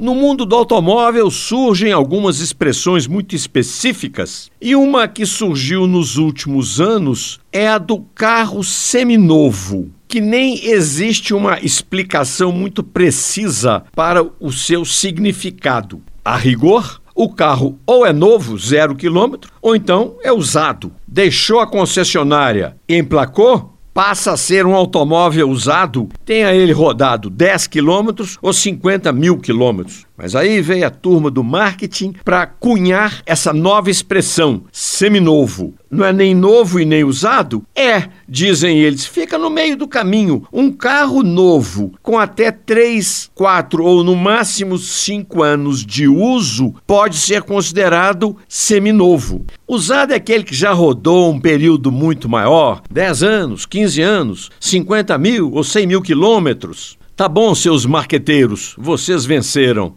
No mundo do automóvel surgem algumas expressões muito específicas e uma que surgiu nos últimos anos é a do carro seminovo, que nem existe uma explicação muito precisa para o seu significado. A rigor, o carro ou é novo, zero quilômetro, ou então é usado. Deixou a concessionária, emplacou, passa a ser um automóvel usado, tenha ele rodado 10 quilômetros ou 50 mil quilômetros. Mas aí veio a turma do marketing para cunhar essa nova expressão, seminovo. Não é nem novo e nem usado? É, dizem eles, fica no meio do caminho. Um carro novo, com até 3, 4 ou no máximo 5 anos de uso, pode ser considerado seminovo. Usado é aquele que já rodou um período muito maior 10 anos, 15 anos, 50 mil ou 100 mil quilômetros. Tá bom, seus marqueteiros, vocês venceram.